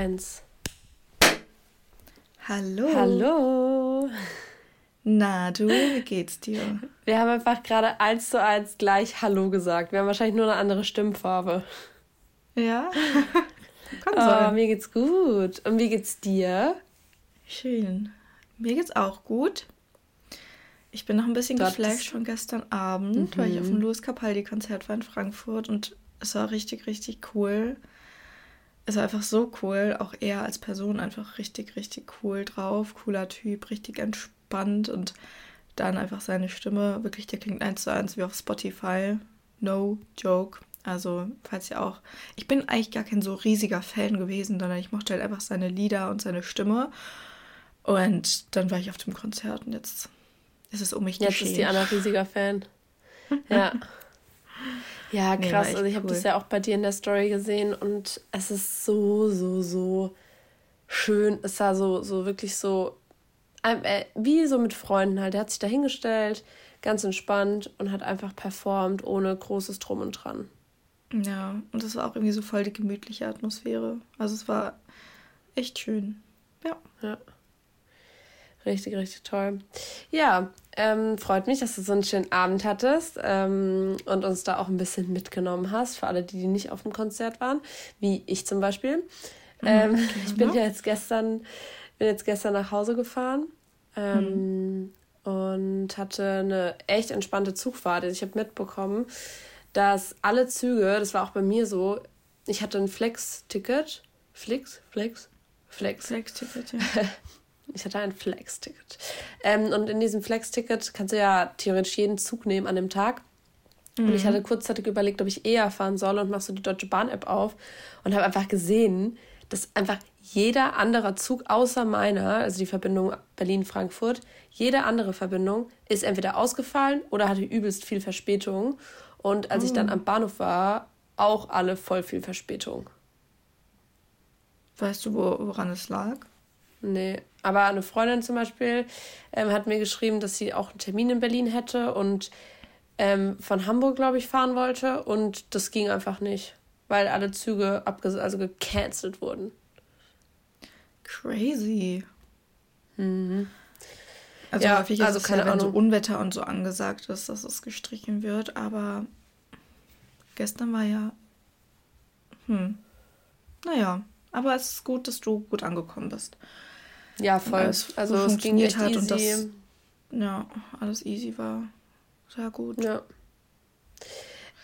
Eins. Hallo. Hallo. Na, du, wie geht's dir? Wir haben einfach gerade eins zu eins gleich Hallo gesagt. Wir haben wahrscheinlich nur eine andere Stimmfarbe. Ja? Kann oh, sein. Mir geht's gut. Und wie geht's dir? Schön. Mir geht's auch gut. Ich bin noch ein bisschen Dort geflasht von gestern Abend, mhm. weil ich auf dem mhm. Louis Capaldi-Konzert war in Frankfurt und es war richtig, richtig cool ist einfach so cool, auch er als Person einfach richtig, richtig cool drauf, cooler Typ, richtig entspannt und dann einfach seine Stimme, wirklich, der klingt eins zu eins wie auf Spotify, no joke. Also, falls ihr auch, ich bin eigentlich gar kein so riesiger Fan gewesen, sondern ich mochte halt einfach seine Lieder und seine Stimme. Und dann war ich auf dem Konzert und jetzt ist es um mich jetzt geschehen. Jetzt ist die Anna riesiger Fan. Ja. Ja, krass. Nee, also ich habe cool. das ja auch bei dir in der Story gesehen und es ist so, so, so schön. Es war so, so wirklich so, äh, wie so mit Freunden halt. Er hat sich da hingestellt, ganz entspannt und hat einfach performt, ohne großes Drum und Dran. Ja, und es war auch irgendwie so voll die gemütliche Atmosphäre. Also es war echt schön. Ja. Ja. Richtig, richtig toll. Ja, ähm, freut mich, dass du so einen schönen Abend hattest ähm, und uns da auch ein bisschen mitgenommen hast, für alle, die, die nicht auf dem Konzert waren, wie ich zum Beispiel. Mhm, ähm, okay, ich bin ja jetzt gestern, bin jetzt gestern nach Hause gefahren ähm, mhm. und hatte eine echt entspannte Zugfahrt. Also ich habe mitbekommen, dass alle Züge, das war auch bei mir so, ich hatte ein Flex-Ticket. Flex? Flex? Flex. Flex-Ticket, ja. Ich hatte ein Flex-Ticket. Ähm, und in diesem Flex-Ticket kannst du ja theoretisch jeden Zug nehmen an dem Tag. Mhm. Und ich mhm. hatte kurzzeitig überlegt, ob ich eher fahren soll und machst so die Deutsche Bahn-App auf und habe einfach gesehen, dass einfach jeder andere Zug außer meiner, also die Verbindung Berlin-Frankfurt, jede andere Verbindung ist entweder ausgefallen oder hatte übelst viel Verspätung. Und als mhm. ich dann oh. am Bahnhof war, auch alle voll viel Verspätung. Weißt du, woran es lag? Nee, aber eine Freundin zum Beispiel ähm, hat mir geschrieben, dass sie auch einen Termin in Berlin hätte und ähm, von Hamburg, glaube ich, fahren wollte. Und das ging einfach nicht, weil alle Züge abges also gecancelt wurden. Crazy. Mhm. Also ja, häufig ist also es keine ja, wenn so Unwetter und so angesagt ist, dass es gestrichen wird, aber gestern war ja. Hm. Naja, aber es ist gut, dass du gut angekommen bist. Ja, voll. Alles also es ging echt hat easy. Und das, ja, alles easy war. Sehr gut. Ja.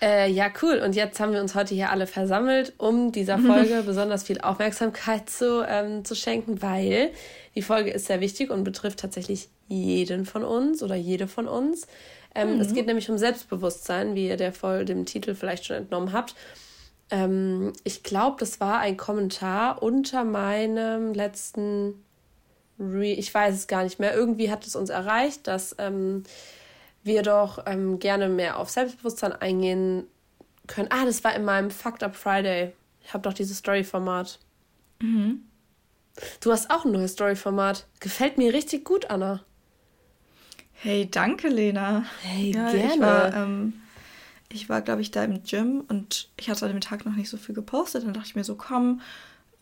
Äh, ja, cool. Und jetzt haben wir uns heute hier alle versammelt, um dieser Folge besonders viel Aufmerksamkeit zu, ähm, zu schenken, weil die Folge ist sehr wichtig und betrifft tatsächlich jeden von uns oder jede von uns. Ähm, mhm. Es geht nämlich um Selbstbewusstsein, wie ihr der Folge dem Titel vielleicht schon entnommen habt. Ähm, ich glaube, das war ein Kommentar unter meinem letzten Re ich weiß es gar nicht mehr. Irgendwie hat es uns erreicht, dass ähm, wir doch ähm, gerne mehr auf Selbstbewusstsein eingehen können. Ah, das war in meinem Fucked Up Friday. Ich habe doch dieses Story-Format. Mhm. Du hast auch ein neues Story-Format. Gefällt mir richtig gut, Anna. Hey, danke, Lena. Hey, ja, gerne. Ich war, ähm, ich war glaube ich, da im Gym und ich hatte an dem Tag noch nicht so viel gepostet. Dann dachte ich mir so, komm,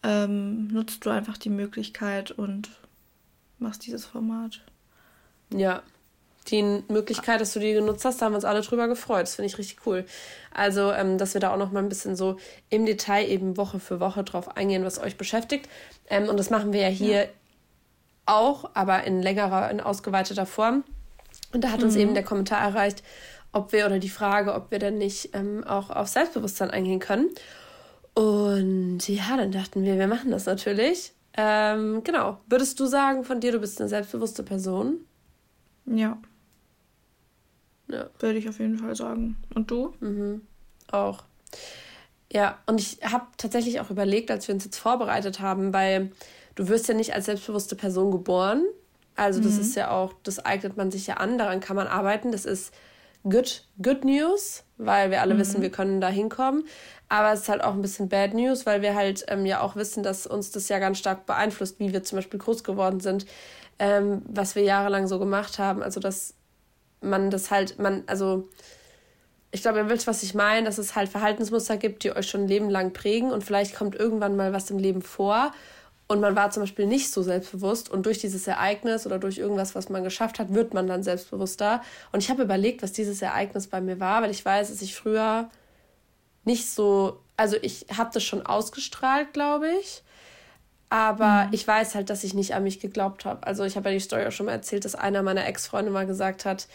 ähm, nutzt du einfach die Möglichkeit und machst dieses Format. Ja, die Möglichkeit, dass du die genutzt hast, da haben wir uns alle drüber gefreut. Das finde ich richtig cool. Also, ähm, dass wir da auch noch mal ein bisschen so im Detail eben Woche für Woche drauf eingehen, was euch beschäftigt. Ähm, und das machen wir ja hier ja. auch, aber in längerer, in ausgeweiteter Form. Und da hat uns mhm. eben der Kommentar erreicht, ob wir oder die Frage, ob wir denn nicht ähm, auch auf Selbstbewusstsein eingehen können. Und ja, dann dachten wir, wir machen das natürlich. Ähm, genau. Würdest du sagen von dir, du bist eine selbstbewusste Person? Ja. Ja. Würde ich auf jeden Fall sagen. Und du? Mhm. Auch. Ja, und ich habe tatsächlich auch überlegt, als wir uns jetzt vorbereitet haben, weil du wirst ja nicht als selbstbewusste Person geboren. Also das mhm. ist ja auch, das eignet man sich ja an, daran kann man arbeiten. Das ist good, good news, weil wir alle mhm. wissen, wir können da hinkommen. Aber es ist halt auch ein bisschen Bad News, weil wir halt ähm, ja auch wissen, dass uns das ja ganz stark beeinflusst, wie wir zum Beispiel groß geworden sind, ähm, was wir jahrelang so gemacht haben. Also, dass man das halt, man, also ich glaube, ihr wisst, was ich meine, dass es halt Verhaltensmuster gibt, die euch schon ein Leben lang prägen und vielleicht kommt irgendwann mal was im Leben vor und man war zum Beispiel nicht so selbstbewusst und durch dieses Ereignis oder durch irgendwas, was man geschafft hat, wird man dann selbstbewusster. Und ich habe überlegt, was dieses Ereignis bei mir war, weil ich weiß, dass ich früher nicht so, also ich habe das schon ausgestrahlt, glaube ich. Aber mhm. ich weiß halt, dass ich nicht an mich geglaubt habe. Also ich habe ja die Story auch schon mal erzählt, dass einer meiner Ex-Freunde mal gesagt hat,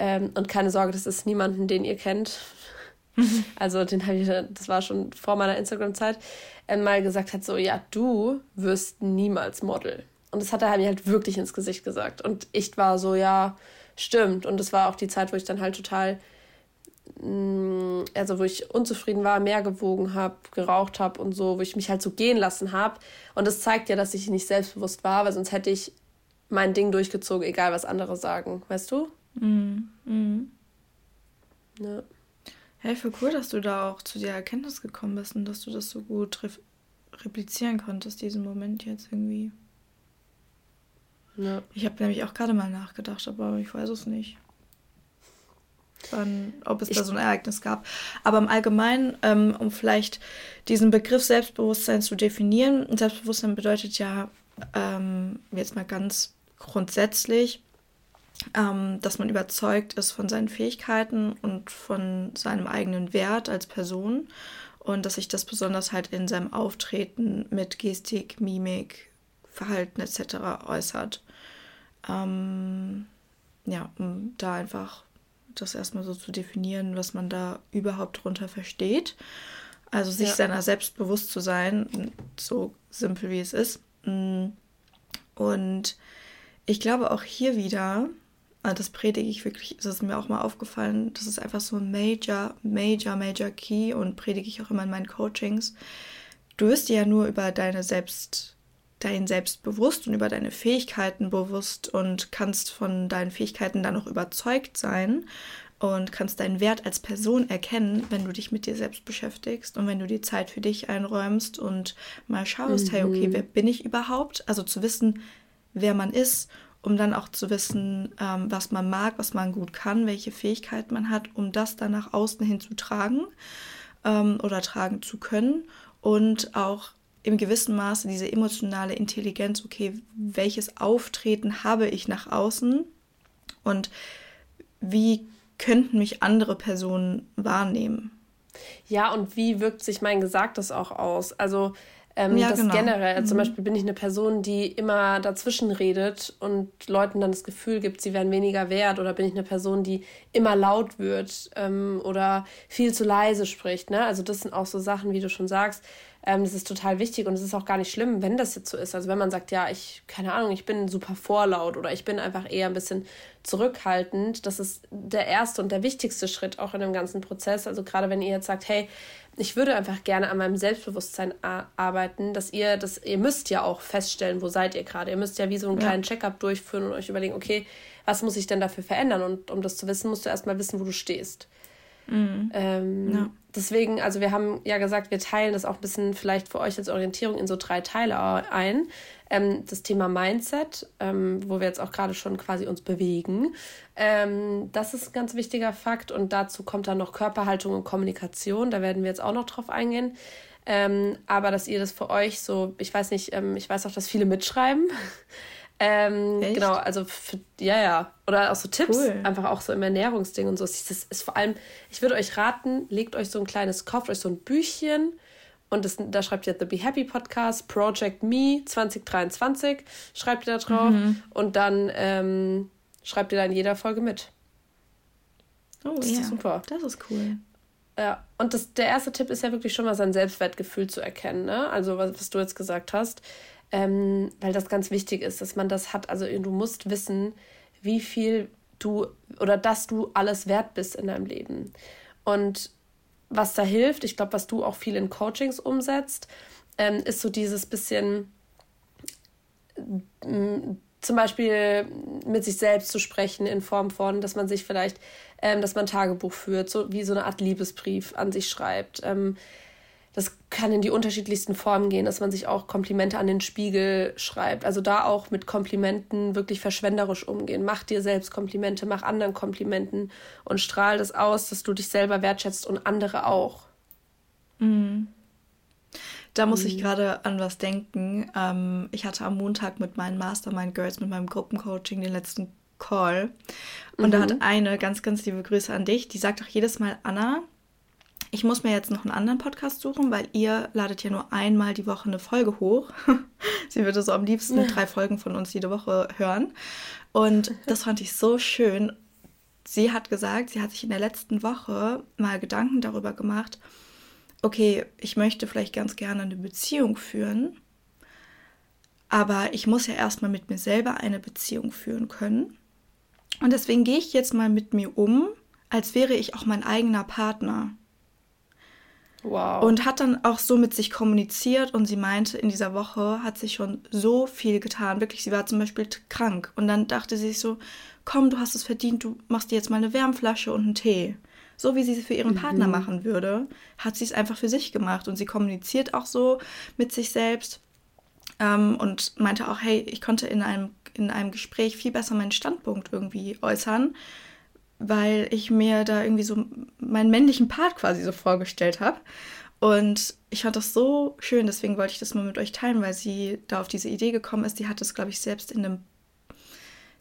ähm, und keine Sorge, das ist niemanden, den ihr kennt. Also den habe ich, das war schon vor meiner Instagram-Zeit, äh, mal gesagt hat, so, ja, du wirst niemals Model. Und das hat er mir halt wirklich ins Gesicht gesagt. Und ich war so, ja, stimmt. Und das war auch die Zeit, wo ich dann halt total, mm, also wo ich unzufrieden war, mehr gewogen habe, geraucht habe und so, wo ich mich halt so gehen lassen habe. Und das zeigt ja, dass ich nicht selbstbewusst war, weil sonst hätte ich mein Ding durchgezogen, egal was andere sagen, weißt du? Mhm. Mhm. Ja. Hey, voll cool, dass du da auch zu der Erkenntnis gekommen bist und dass du das so gut re replizieren konntest, diesen Moment jetzt irgendwie. Ja. Ich habe nämlich auch gerade mal nachgedacht, aber ich weiß es nicht. Wann, ob es ich da so ein Ereignis gab. Aber im Allgemeinen, ähm, um vielleicht diesen Begriff Selbstbewusstsein zu definieren, Selbstbewusstsein bedeutet ja ähm, jetzt mal ganz grundsätzlich, ähm, dass man überzeugt ist von seinen Fähigkeiten und von seinem eigenen Wert als Person und dass sich das besonders halt in seinem Auftreten mit Gestik, Mimik, Verhalten etc. äußert. Ähm, ja, um da einfach das erstmal so zu definieren, was man da überhaupt drunter versteht. Also sich ja. seiner selbst bewusst zu sein, so simpel wie es ist. Mm. Und ich glaube auch hier wieder, das predige ich wirklich, das ist mir auch mal aufgefallen, das ist einfach so ein major, major, major Key und predige ich auch immer in meinen Coachings. Du wirst dir ja nur über deine Selbst, dein Selbstbewusst und über deine Fähigkeiten bewusst und kannst von deinen Fähigkeiten dann auch überzeugt sein und kannst deinen Wert als Person erkennen, wenn du dich mit dir selbst beschäftigst und wenn du die Zeit für dich einräumst und mal schaust, mhm. hey, okay, mhm. wer bin ich überhaupt? Also zu wissen, wer man ist um dann auch zu wissen, ähm, was man mag, was man gut kann, welche Fähigkeit man hat, um das dann nach außen hin zu tragen ähm, oder tragen zu können und auch im gewissen Maße diese emotionale Intelligenz, okay, welches Auftreten habe ich nach außen und wie könnten mich andere Personen wahrnehmen. Ja, und wie wirkt sich mein Gesagtes auch aus? Also ähm, ja, das genau. generell, mhm. zum Beispiel bin ich eine Person, die immer dazwischen redet und Leuten dann das Gefühl gibt, sie wären weniger wert oder bin ich eine Person, die immer laut wird ähm, oder viel zu leise spricht. Ne? Also das sind auch so Sachen, wie du schon sagst, ähm, das ist total wichtig und es ist auch gar nicht schlimm, wenn das jetzt so ist. Also wenn man sagt, ja, ich, keine Ahnung, ich bin super vorlaut oder ich bin einfach eher ein bisschen zurückhaltend, das ist der erste und der wichtigste Schritt auch in dem ganzen Prozess. Also gerade wenn ihr jetzt sagt, hey, ich würde einfach gerne an meinem Selbstbewusstsein arbeiten, dass ihr das, ihr müsst ja auch feststellen, wo seid ihr gerade. Ihr müsst ja wie so einen ja. kleinen Checkup durchführen und euch überlegen, okay, was muss ich denn dafür verändern? Und um das zu wissen, musst du erstmal wissen, wo du stehst. Mhm. Ähm, ja. Deswegen, also wir haben ja gesagt, wir teilen das auch ein bisschen vielleicht für euch als Orientierung in so drei Teile ein. Ähm, das Thema Mindset, ähm, wo wir jetzt auch gerade schon quasi uns bewegen. Ähm, das ist ein ganz wichtiger Fakt und dazu kommt dann noch Körperhaltung und Kommunikation. Da werden wir jetzt auch noch drauf eingehen. Ähm, aber dass ihr das für euch so, ich weiß nicht, ähm, ich weiß auch, dass viele mitschreiben. Ähm, genau, also für, ja, ja. Oder auch so Tipps, cool. einfach auch so im Ernährungsding und so. Das ist vor allem, ich würde euch raten, legt euch so ein kleines, kauft euch so ein Büchchen und das, da schreibt ihr The Be Happy Podcast, Project Me 2023, schreibt ihr da drauf mhm. und dann ähm, schreibt ihr da in jeder Folge mit. Oh das ja, ist super. Das ist cool. Ja, und das, der erste Tipp ist ja wirklich schon mal sein Selbstwertgefühl zu erkennen, ne? Also was, was du jetzt gesagt hast ähm, weil das ganz wichtig ist, dass man das hat. Also du musst wissen, wie viel du oder dass du alles wert bist in deinem Leben. Und was da hilft, ich glaube, was du auch viel in Coachings umsetzt, ähm, ist so dieses bisschen mm, zum Beispiel mit sich selbst zu sprechen in Form von, dass man sich vielleicht, ähm, dass man Tagebuch führt, so wie so eine Art Liebesbrief an sich schreibt. Ähm, das kann in die unterschiedlichsten Formen gehen, dass man sich auch Komplimente an den Spiegel schreibt. Also da auch mit Komplimenten wirklich verschwenderisch umgehen. Mach dir selbst Komplimente, mach anderen Komplimenten und strahl das aus, dass du dich selber wertschätzt und andere auch. Mhm. Da muss mhm. ich gerade an was denken. Ähm, ich hatte am Montag mit meinen Mastermind Girls, mit meinem Gruppencoaching den letzten Call. Und mhm. da hat eine ganz, ganz liebe Grüße an dich. Die sagt auch jedes Mal, Anna, ich muss mir jetzt noch einen anderen Podcast suchen, weil ihr ladet ja nur einmal die Woche eine Folge hoch. Sie würde so am liebsten ja. drei Folgen von uns jede Woche hören. Und das fand ich so schön. Sie hat gesagt, sie hat sich in der letzten Woche mal Gedanken darüber gemacht, okay, ich möchte vielleicht ganz gerne eine Beziehung führen, aber ich muss ja erstmal mit mir selber eine Beziehung führen können. Und deswegen gehe ich jetzt mal mit mir um, als wäre ich auch mein eigener Partner. Wow. Und hat dann auch so mit sich kommuniziert und sie meinte, in dieser Woche hat sich schon so viel getan. Wirklich, sie war zum Beispiel krank. Und dann dachte sie sich so, komm, du hast es verdient, du machst dir jetzt mal eine Wärmflasche und einen Tee. So wie sie es für ihren mhm. Partner machen würde, hat sie es einfach für sich gemacht. Und sie kommuniziert auch so mit sich selbst ähm, und meinte auch, hey, ich konnte in einem, in einem Gespräch viel besser meinen Standpunkt irgendwie äußern weil ich mir da irgendwie so meinen männlichen Part quasi so vorgestellt habe. Und ich fand das so schön, deswegen wollte ich das mal mit euch teilen, weil sie da auf diese Idee gekommen ist. Die hat das, glaube ich, selbst in einem,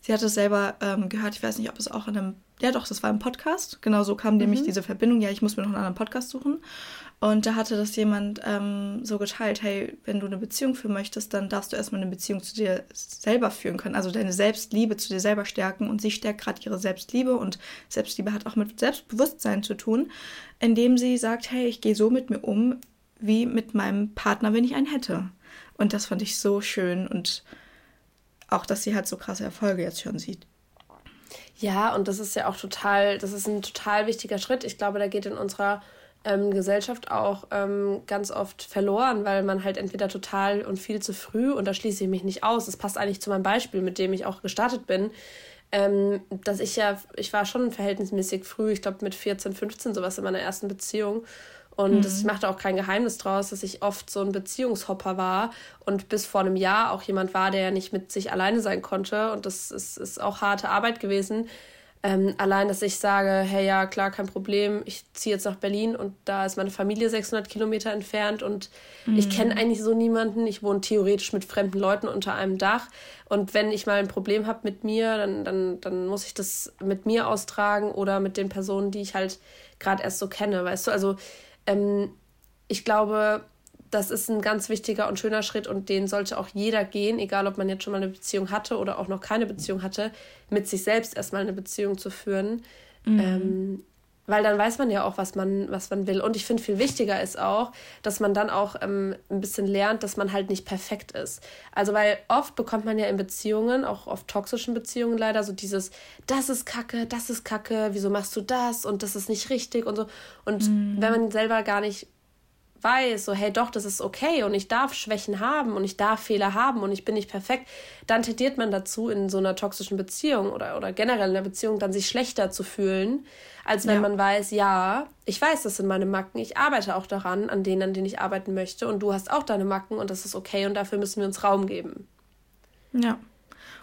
sie hat es selber ähm, gehört, ich weiß nicht, ob es auch in einem, ja doch, das war im Podcast. Genau so kam mhm. nämlich diese Verbindung, ja, ich muss mir noch einen anderen Podcast suchen. Und da hatte das jemand ähm, so geteilt, hey, wenn du eine Beziehung führen möchtest, dann darfst du erstmal eine Beziehung zu dir selber führen können, also deine Selbstliebe zu dir selber stärken. Und sie stärkt gerade ihre Selbstliebe und Selbstliebe hat auch mit Selbstbewusstsein zu tun, indem sie sagt, hey, ich gehe so mit mir um, wie mit meinem Partner, wenn ich einen hätte. Und das fand ich so schön und auch, dass sie halt so krasse Erfolge jetzt schon sieht. Ja, und das ist ja auch total, das ist ein total wichtiger Schritt. Ich glaube, da geht in unserer ähm, Gesellschaft auch ähm, ganz oft verloren, weil man halt entweder total und viel zu früh, und da schließe ich mich nicht aus, das passt eigentlich zu meinem Beispiel, mit dem ich auch gestartet bin, ähm, dass ich ja, ich war schon verhältnismäßig früh, ich glaube mit 14, 15 sowas in meiner ersten Beziehung. Und mhm. das, ich machte auch kein Geheimnis draus, dass ich oft so ein Beziehungshopper war und bis vor einem Jahr auch jemand war, der nicht mit sich alleine sein konnte. Und das ist, ist auch harte Arbeit gewesen. Ähm, allein, dass ich sage, hey ja, klar, kein Problem, ich ziehe jetzt nach Berlin und da ist meine Familie 600 Kilometer entfernt und mhm. ich kenne eigentlich so niemanden. Ich wohne theoretisch mit fremden Leuten unter einem Dach und wenn ich mal ein Problem habe mit mir, dann, dann, dann muss ich das mit mir austragen oder mit den Personen, die ich halt gerade erst so kenne, weißt du? Also ähm, ich glaube, das ist ein ganz wichtiger und schöner Schritt und den sollte auch jeder gehen, egal ob man jetzt schon mal eine Beziehung hatte oder auch noch keine Beziehung hatte, mit sich selbst erstmal eine Beziehung zu führen. Mhm. Ähm, weil dann weiß man ja auch, was man, was man will. Und ich finde, viel wichtiger ist auch, dass man dann auch ähm, ein bisschen lernt, dass man halt nicht perfekt ist. Also, weil oft bekommt man ja in Beziehungen, auch oft toxischen Beziehungen leider, so dieses, das ist Kacke, das ist Kacke, wieso machst du das und das ist nicht richtig und so. Und mhm. wenn man selber gar nicht weiß, so hey doch, das ist okay und ich darf Schwächen haben und ich darf Fehler haben und ich bin nicht perfekt, dann tendiert man dazu, in so einer toxischen Beziehung oder, oder generell in einer Beziehung dann sich schlechter zu fühlen, als wenn ja. man weiß, ja, ich weiß, das sind meine Macken, ich arbeite auch daran, an denen, an denen ich arbeiten möchte und du hast auch deine Macken und das ist okay und dafür müssen wir uns Raum geben. Ja.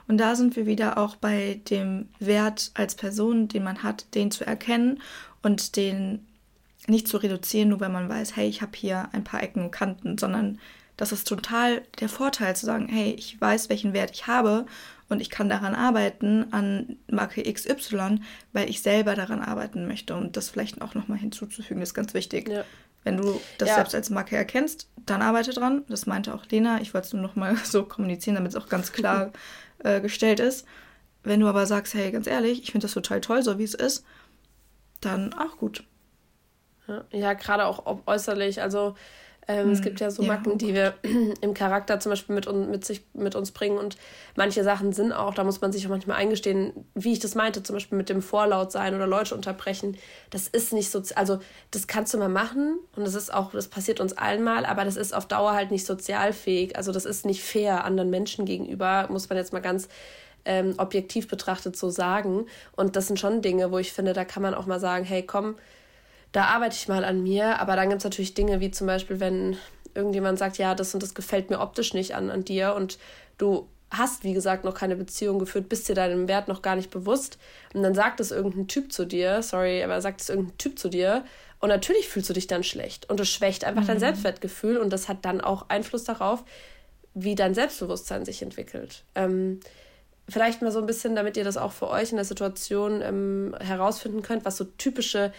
Und da sind wir wieder auch bei dem Wert als Person, den man hat, den zu erkennen und den nicht zu reduzieren, nur wenn man weiß, hey, ich habe hier ein paar Ecken und Kanten, sondern das ist total der Vorteil zu sagen, hey, ich weiß, welchen Wert ich habe und ich kann daran arbeiten, an Marke XY, weil ich selber daran arbeiten möchte. Und das vielleicht auch nochmal hinzuzufügen, ist ganz wichtig. Ja. Wenn du das ja. selbst als Marke erkennst, dann arbeite dran. Das meinte auch Lena. Ich wollte es nur nochmal so kommunizieren, damit es auch ganz klar äh, gestellt ist. Wenn du aber sagst, hey, ganz ehrlich, ich finde das total toll, so wie es ist, dann auch gut. Ja, gerade auch äußerlich. Also ähm, hm, es gibt ja so Macken, ja. die wir im Charakter zum Beispiel mit, mit, sich, mit uns bringen. Und manche Sachen sind auch, da muss man sich auch manchmal eingestehen, wie ich das meinte, zum Beispiel mit dem Vorlaut sein oder Leute unterbrechen. Das ist nicht so, also das kannst du mal machen und das ist auch, das passiert uns allen mal, aber das ist auf Dauer halt nicht sozialfähig. Also das ist nicht fair anderen Menschen gegenüber, muss man jetzt mal ganz ähm, objektiv betrachtet so sagen. Und das sind schon Dinge, wo ich finde, da kann man auch mal sagen, hey komm, da arbeite ich mal an mir. Aber dann gibt es natürlich Dinge wie zum Beispiel, wenn irgendjemand sagt, ja, das und das gefällt mir optisch nicht an, an dir und du hast, wie gesagt, noch keine Beziehung geführt, bist dir deinem Wert noch gar nicht bewusst. Und dann sagt es irgendein Typ zu dir, sorry, aber sagt es irgendein Typ zu dir. Und natürlich fühlst du dich dann schlecht. Und das schwächt einfach mhm. dein Selbstwertgefühl. Und das hat dann auch Einfluss darauf, wie dein Selbstbewusstsein sich entwickelt. Ähm, vielleicht mal so ein bisschen, damit ihr das auch für euch in der Situation ähm, herausfinden könnt, was so typische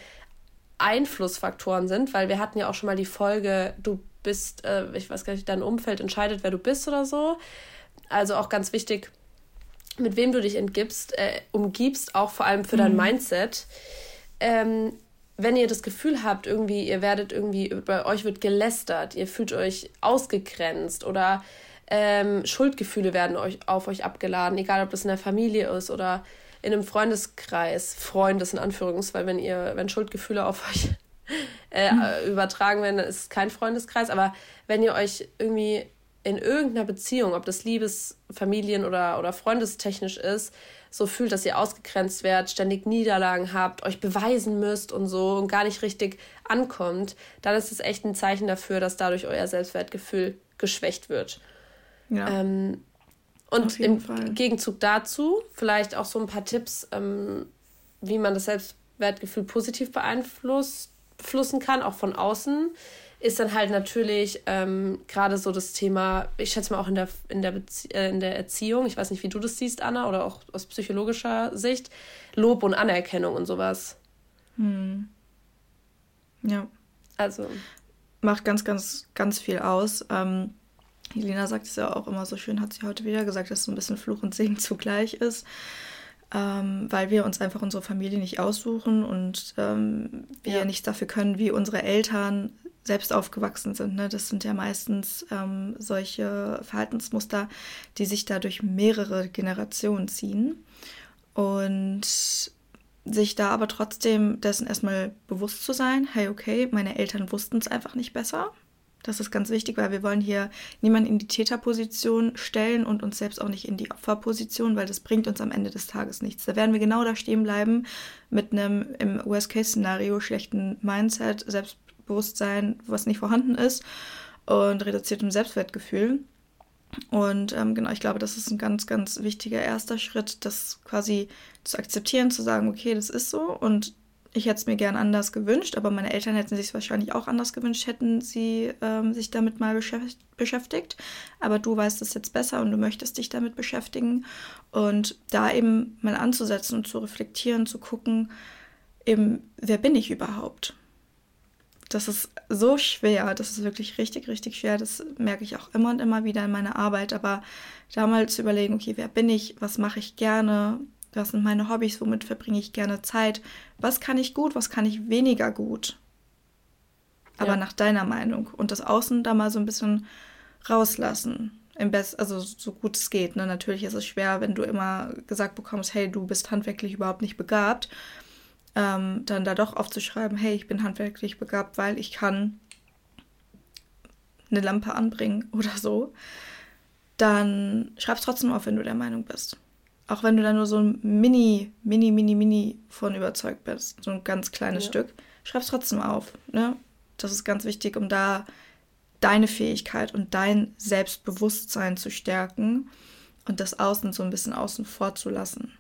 Einflussfaktoren sind, weil wir hatten ja auch schon mal die Folge, du bist, äh, ich weiß gar nicht, dein Umfeld entscheidet, wer du bist oder so. Also auch ganz wichtig, mit wem du dich entgibst, äh, umgibst, auch vor allem für dein mhm. Mindset. Ähm, wenn ihr das Gefühl habt, irgendwie, ihr werdet irgendwie, bei euch wird gelästert, ihr fühlt euch ausgegrenzt oder ähm, Schuldgefühle werden euch, auf euch abgeladen, egal ob das in der Familie ist oder in einem Freundeskreis, Freundes in Anführungs, weil wenn ihr, wenn Schuldgefühle auf euch äh, mhm. übertragen werden, dann ist es kein Freundeskreis, aber wenn ihr euch irgendwie in irgendeiner Beziehung, ob das Liebes-, Familien- oder, oder Freundestechnisch ist, so fühlt, dass ihr ausgegrenzt werdet, ständig Niederlagen habt, euch beweisen müsst und so und gar nicht richtig ankommt, dann ist es echt ein Zeichen dafür, dass dadurch euer Selbstwertgefühl geschwächt wird. Ja. Ähm, und im Fall. Gegenzug dazu vielleicht auch so ein paar Tipps, ähm, wie man das Selbstwertgefühl positiv beeinflussen kann, auch von außen ist dann halt natürlich ähm, gerade so das Thema, ich schätze mal auch in der, in, der äh, in der Erziehung, ich weiß nicht, wie du das siehst, Anna, oder auch aus psychologischer Sicht, Lob und Anerkennung und sowas. Hm. Ja. Also. Macht ganz, ganz, ganz viel aus. Ähm, Helena sagt es ja auch immer so schön, hat sie heute wieder gesagt, dass es so ein bisschen Fluch und Segen zugleich ist. Ähm, weil wir uns einfach unsere Familie nicht aussuchen und ähm, wir ja. nichts dafür können, wie unsere Eltern selbst aufgewachsen sind. Ne? Das sind ja meistens ähm, solche Verhaltensmuster, die sich da durch mehrere Generationen ziehen. Und sich da aber trotzdem dessen erstmal bewusst zu sein, hey, okay, meine Eltern wussten es einfach nicht besser. Das ist ganz wichtig, weil wir wollen hier niemanden in die Täterposition stellen und uns selbst auch nicht in die Opferposition, weil das bringt uns am Ende des Tages nichts. Da werden wir genau da stehen bleiben mit einem im Worst-Case-Szenario schlechten Mindset, selbst Selbstbewusstsein, was nicht vorhanden ist und reduziertem Selbstwertgefühl. Und ähm, genau, ich glaube, das ist ein ganz, ganz wichtiger erster Schritt, das quasi zu akzeptieren, zu sagen, okay, das ist so und ich hätte es mir gern anders gewünscht, aber meine Eltern hätten sich es wahrscheinlich auch anders gewünscht, hätten sie ähm, sich damit mal beschäftigt. Aber du weißt es jetzt besser und du möchtest dich damit beschäftigen. Und da eben mal anzusetzen und zu reflektieren, zu gucken, eben, wer bin ich überhaupt? das ist so schwer, das ist wirklich richtig, richtig schwer. Das merke ich auch immer und immer wieder in meiner Arbeit. Aber da mal zu überlegen, okay, wer bin ich, was mache ich gerne, was sind meine Hobbys, womit verbringe ich gerne Zeit, was kann ich gut, was kann ich weniger gut. Aber ja. nach deiner Meinung. Und das Außen da mal so ein bisschen rauslassen. Im Best, also so gut es geht. Ne? Natürlich ist es schwer, wenn du immer gesagt bekommst, hey, du bist handwerklich überhaupt nicht begabt ähm, dann da doch aufzuschreiben, hey, ich bin handwerklich begabt, weil ich kann eine Lampe anbringen oder so, dann schreib es trotzdem auf, wenn du der Meinung bist. Auch wenn du da nur so ein mini, mini, mini, mini von überzeugt bist, so ein ganz kleines ja. Stück, schreib es trotzdem auf. Ne? Das ist ganz wichtig, um da deine Fähigkeit und dein Selbstbewusstsein zu stärken und das Außen so ein bisschen außen vor zu lassen.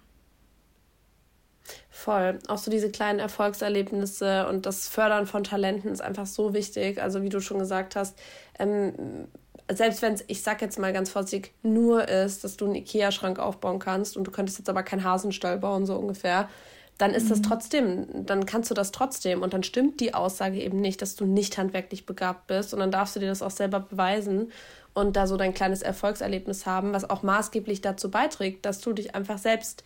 Voll. Auch so diese kleinen Erfolgserlebnisse und das Fördern von Talenten ist einfach so wichtig. Also wie du schon gesagt hast, ähm, selbst wenn es, ich sag jetzt mal ganz vorsichtig, nur ist, dass du einen Ikea-Schrank aufbauen kannst und du könntest jetzt aber keinen Hasenstall bauen, so ungefähr, dann ist mhm. das trotzdem, dann kannst du das trotzdem und dann stimmt die Aussage eben nicht, dass du nicht handwerklich begabt bist und dann darfst du dir das auch selber beweisen und da so dein kleines Erfolgserlebnis haben, was auch maßgeblich dazu beiträgt, dass du dich einfach selbst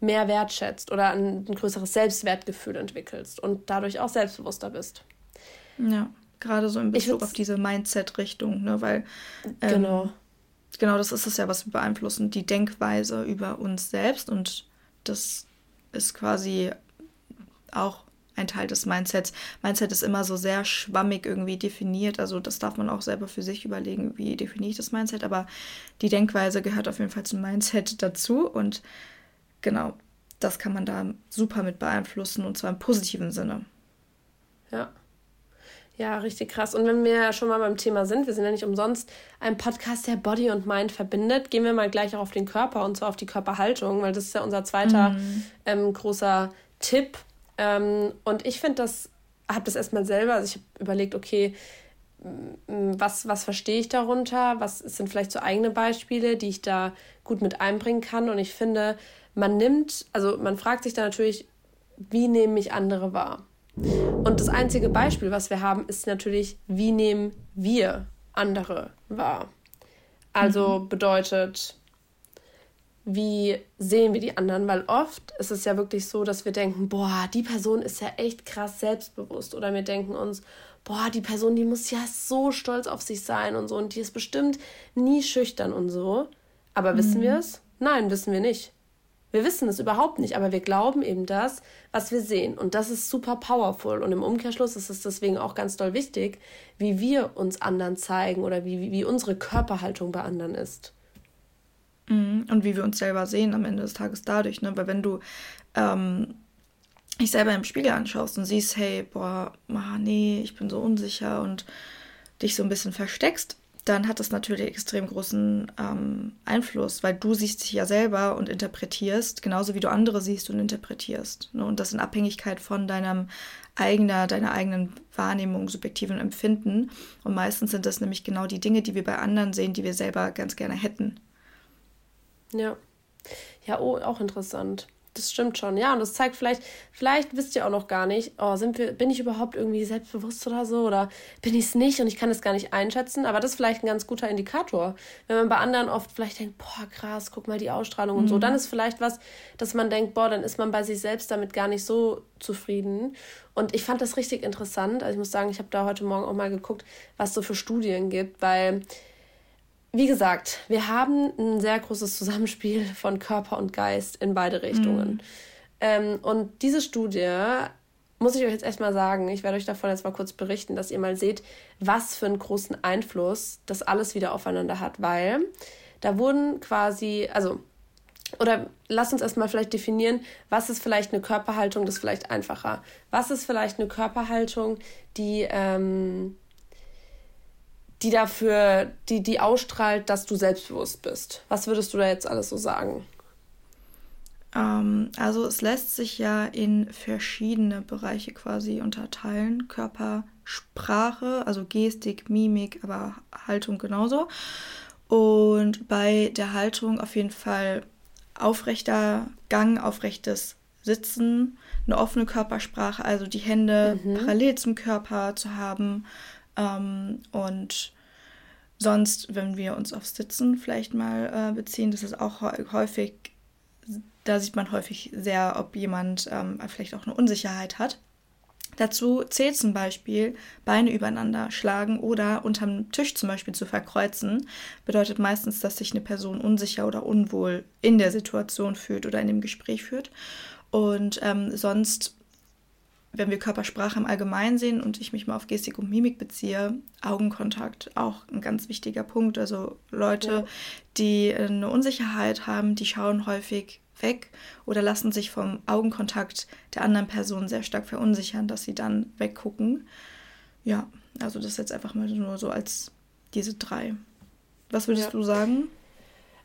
mehr wertschätzt oder ein, ein größeres Selbstwertgefühl entwickelst und dadurch auch selbstbewusster bist. Ja, gerade so in Bezug auf diese Mindset-Richtung, ne? weil ähm, genau. genau das ist es ja, was wir beeinflussen, die Denkweise über uns selbst und das ist quasi auch ein Teil des Mindsets. Mindset ist immer so sehr schwammig irgendwie definiert, also das darf man auch selber für sich überlegen, wie definiere ich das Mindset, aber die Denkweise gehört auf jeden Fall zum Mindset dazu und genau, das kann man da super mit beeinflussen und zwar im positiven Sinne. Ja. Ja, richtig krass. Und wenn wir schon mal beim Thema sind, wir sind ja nicht umsonst ein Podcast, der Body und Mind verbindet, gehen wir mal gleich auch auf den Körper und zwar auf die Körperhaltung, weil das ist ja unser zweiter mhm. ähm, großer Tipp. Ähm, und ich finde das, habe das erstmal selber, also ich habe überlegt, okay, was, was verstehe ich darunter? Was sind vielleicht so eigene Beispiele, die ich da gut mit einbringen kann? Und ich finde, man nimmt, also man fragt sich da natürlich, wie nehmen mich andere wahr? Und das einzige Beispiel, was wir haben, ist natürlich, wie nehmen wir andere wahr? Also mhm. bedeutet, wie sehen wir die anderen? Weil oft ist es ja wirklich so, dass wir denken, boah, die Person ist ja echt krass selbstbewusst. Oder wir denken uns, boah, die Person, die muss ja so stolz auf sich sein und so. Und die ist bestimmt nie schüchtern und so. Aber mhm. wissen wir es? Nein, wissen wir nicht. Wir wissen es überhaupt nicht, aber wir glauben eben das, was wir sehen. Und das ist super powerful. Und im Umkehrschluss ist es deswegen auch ganz doll wichtig, wie wir uns anderen zeigen oder wie, wie unsere Körperhaltung bei anderen ist. Mhm. Und wie wir uns selber sehen am Ende des Tages dadurch, ne? Weil wenn du ähm, dich selber im Spiegel anschaust und siehst, hey, boah, nee, ich bin so unsicher und dich so ein bisschen versteckst, dann hat das natürlich extrem großen ähm, Einfluss, weil du siehst dich ja selber und interpretierst, genauso wie du andere siehst und interpretierst. Ne? Und das in Abhängigkeit von deinem eigener, deiner eigenen Wahrnehmung, subjektiven Empfinden. Und meistens sind das nämlich genau die Dinge, die wir bei anderen sehen, die wir selber ganz gerne hätten. Ja. Ja, oh, auch interessant das stimmt schon. Ja, und das zeigt vielleicht, vielleicht wisst ihr auch noch gar nicht, oh, sind wir, bin ich überhaupt irgendwie selbstbewusst oder so oder bin ich es nicht und ich kann es gar nicht einschätzen. Aber das ist vielleicht ein ganz guter Indikator. Wenn man bei anderen oft vielleicht denkt, boah, krass, guck mal die Ausstrahlung mhm. und so, mhm. dann ist vielleicht was, dass man denkt, boah, dann ist man bei sich selbst damit gar nicht so zufrieden. Und ich fand das richtig interessant. Also ich muss sagen, ich habe da heute Morgen auch mal geguckt, was so für Studien gibt, weil wie gesagt, wir haben ein sehr großes Zusammenspiel von Körper und Geist in beide Richtungen. Mhm. Ähm, und diese Studie muss ich euch jetzt erstmal sagen, ich werde euch davon jetzt mal kurz berichten, dass ihr mal seht, was für einen großen Einfluss das alles wieder aufeinander hat, weil da wurden quasi, also, oder lasst uns erstmal vielleicht definieren, was ist vielleicht eine Körperhaltung, das ist vielleicht einfacher. Was ist vielleicht eine Körperhaltung, die, ähm, die dafür, die, die ausstrahlt, dass du selbstbewusst bist. Was würdest du da jetzt alles so sagen? Ähm, also es lässt sich ja in verschiedene Bereiche quasi unterteilen. Körpersprache, also Gestik, Mimik, aber Haltung genauso. Und bei der Haltung auf jeden Fall aufrechter Gang, aufrechtes Sitzen, eine offene Körpersprache, also die Hände mhm. parallel zum Körper zu haben, ähm, und sonst, wenn wir uns aufs Sitzen vielleicht mal äh, beziehen, das ist auch häufig, da sieht man häufig sehr, ob jemand ähm, vielleicht auch eine Unsicherheit hat. Dazu zählt zum Beispiel Beine übereinander schlagen oder unterm Tisch zum Beispiel zu verkreuzen. Bedeutet meistens, dass sich eine Person unsicher oder unwohl in der Situation fühlt oder in dem Gespräch führt. Und ähm, sonst wenn wir Körpersprache im Allgemeinen sehen und ich mich mal auf Gestik und Mimik beziehe, Augenkontakt auch ein ganz wichtiger Punkt. Also Leute, ja. die eine Unsicherheit haben, die schauen häufig weg oder lassen sich vom Augenkontakt der anderen Person sehr stark verunsichern, dass sie dann weggucken. Ja, also das jetzt einfach mal nur so als diese drei. Was würdest ja. du sagen?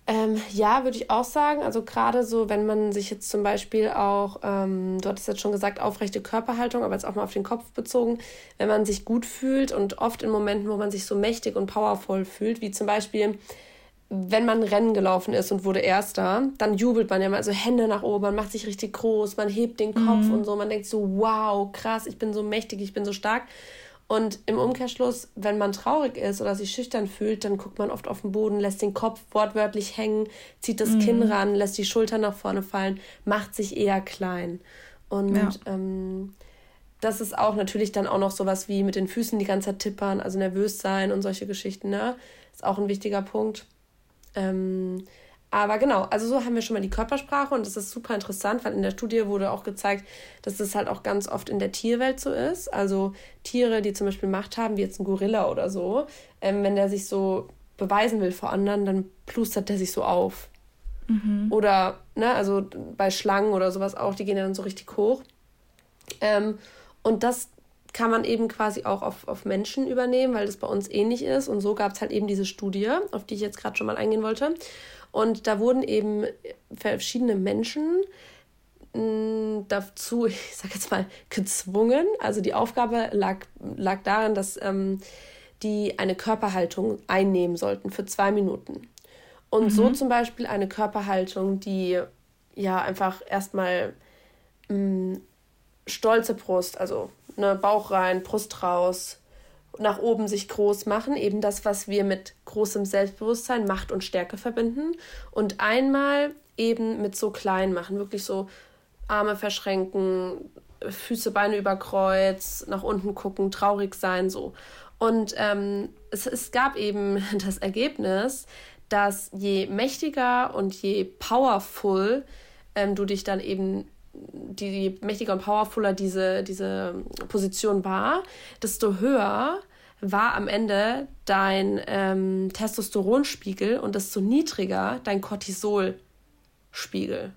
Ähm, ja, würde ich auch sagen. Also gerade so, wenn man sich jetzt zum Beispiel auch, ähm, du hattest jetzt schon gesagt, aufrechte Körperhaltung, aber jetzt auch mal auf den Kopf bezogen, wenn man sich gut fühlt und oft in Momenten, wo man sich so mächtig und powervoll fühlt, wie zum Beispiel, wenn man Rennen gelaufen ist und wurde Erster, dann jubelt man ja mal, also Hände nach oben, man macht sich richtig groß, man hebt den Kopf mhm. und so, man denkt so, wow, krass, ich bin so mächtig, ich bin so stark. Und im Umkehrschluss, wenn man traurig ist oder sich schüchtern fühlt, dann guckt man oft auf den Boden, lässt den Kopf wortwörtlich hängen, zieht das mhm. Kinn ran, lässt die Schultern nach vorne fallen, macht sich eher klein. Und ja. ähm, das ist auch natürlich dann auch noch sowas wie mit den Füßen die ganze Zeit tippern, also nervös sein und solche Geschichten, ne? Ist auch ein wichtiger Punkt. Ähm, aber genau, also so haben wir schon mal die Körpersprache und das ist super interessant, weil in der Studie wurde auch gezeigt, dass das halt auch ganz oft in der Tierwelt so ist. Also Tiere, die zum Beispiel Macht haben, wie jetzt ein Gorilla oder so, ähm, wenn der sich so beweisen will vor anderen, dann plustert der sich so auf. Mhm. Oder, ne, also bei Schlangen oder sowas auch, die gehen ja dann so richtig hoch. Ähm, und das kann man eben quasi auch auf, auf Menschen übernehmen, weil das bei uns ähnlich ist. Und so gab es halt eben diese Studie, auf die ich jetzt gerade schon mal eingehen wollte. Und da wurden eben verschiedene Menschen mh, dazu, ich sag jetzt mal, gezwungen. Also die Aufgabe lag, lag darin, dass ähm, die eine Körperhaltung einnehmen sollten für zwei Minuten. Und mhm. so zum Beispiel eine Körperhaltung, die ja einfach erstmal mh, stolze Brust, also ne, Bauch rein, Brust raus, nach oben sich groß machen, eben das, was wir mit großem Selbstbewusstsein, Macht und Stärke verbinden. Und einmal eben mit so klein machen, wirklich so Arme verschränken, Füße, Beine über Kreuz, nach unten gucken, traurig sein, so. Und ähm, es, es gab eben das Ergebnis, dass je mächtiger und je powerful ähm, du dich dann eben die, mächtiger und powerfuller diese, diese Position war, desto höher war am Ende dein ähm, Testosteronspiegel und desto niedriger dein Cortisolspiegel.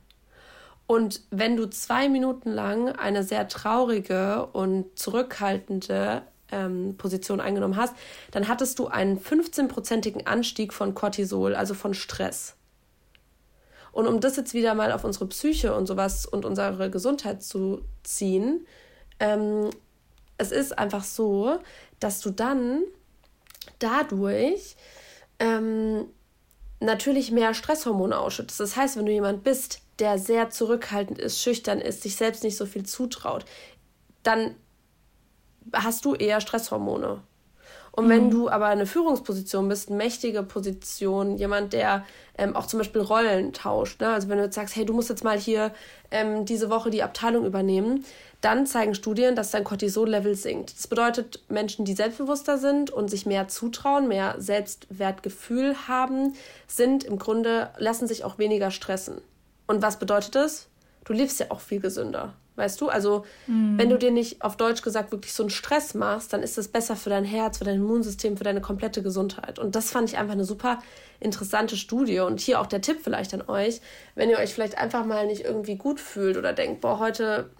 Und wenn du zwei Minuten lang eine sehr traurige und zurückhaltende ähm, Position eingenommen hast, dann hattest du einen 15-prozentigen Anstieg von Cortisol, also von Stress. Und um das jetzt wieder mal auf unsere Psyche und sowas und unsere Gesundheit zu ziehen, ähm, es ist einfach so, dass du dann dadurch ähm, natürlich mehr Stresshormone ausschüttest. Das heißt, wenn du jemand bist, der sehr zurückhaltend ist, schüchtern ist, sich selbst nicht so viel zutraut, dann hast du eher Stresshormone. Und wenn mhm. du aber eine Führungsposition bist, eine mächtige Position, jemand, der ähm, auch zum Beispiel Rollen tauscht, ne? also wenn du jetzt sagst, hey, du musst jetzt mal hier ähm, diese Woche die Abteilung übernehmen, dann zeigen Studien, dass dein Cortisol-Level sinkt. Das bedeutet, Menschen, die selbstbewusster sind und sich mehr zutrauen, mehr Selbstwertgefühl haben, sind im Grunde, lassen sich auch weniger stressen. Und was bedeutet das? Du lebst ja auch viel gesünder. Weißt du? Also, mhm. wenn du dir nicht auf Deutsch gesagt wirklich so einen Stress machst, dann ist das besser für dein Herz, für dein Immunsystem, für deine komplette Gesundheit. Und das fand ich einfach eine super interessante Studie. Und hier auch der Tipp vielleicht an euch, wenn ihr euch vielleicht einfach mal nicht irgendwie gut fühlt oder denkt, boah, heute,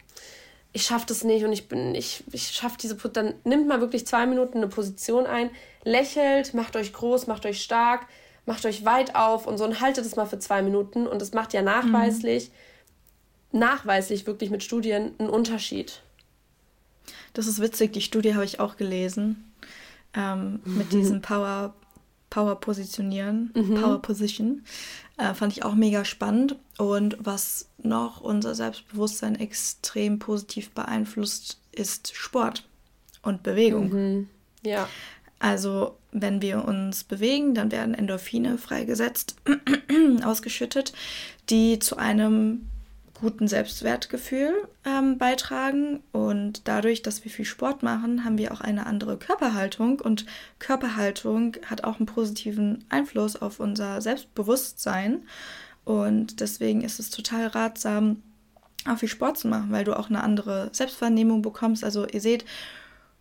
ich schaffe das nicht und ich bin, ich, ich schaffe diese, dann nimmt mal wirklich zwei Minuten eine Position ein, lächelt, macht euch groß, macht euch stark, macht euch weit auf und so und haltet es mal für zwei Minuten. Und das macht ja nachweislich. Mhm nachweislich wirklich mit Studien einen Unterschied. Das ist witzig, die Studie habe ich auch gelesen. Ähm, mhm. Mit diesem Power, Power Positionieren, mhm. Power Position. Äh, fand ich auch mega spannend. Und was noch unser Selbstbewusstsein extrem positiv beeinflusst, ist Sport und Bewegung. Mhm. Ja. Also, wenn wir uns bewegen, dann werden Endorphine freigesetzt, ausgeschüttet, die zu einem guten Selbstwertgefühl ähm, beitragen. Und dadurch, dass wir viel Sport machen, haben wir auch eine andere Körperhaltung. Und Körperhaltung hat auch einen positiven Einfluss auf unser Selbstbewusstsein. Und deswegen ist es total ratsam, auch viel Sport zu machen, weil du auch eine andere Selbstwahrnehmung bekommst. Also ihr seht,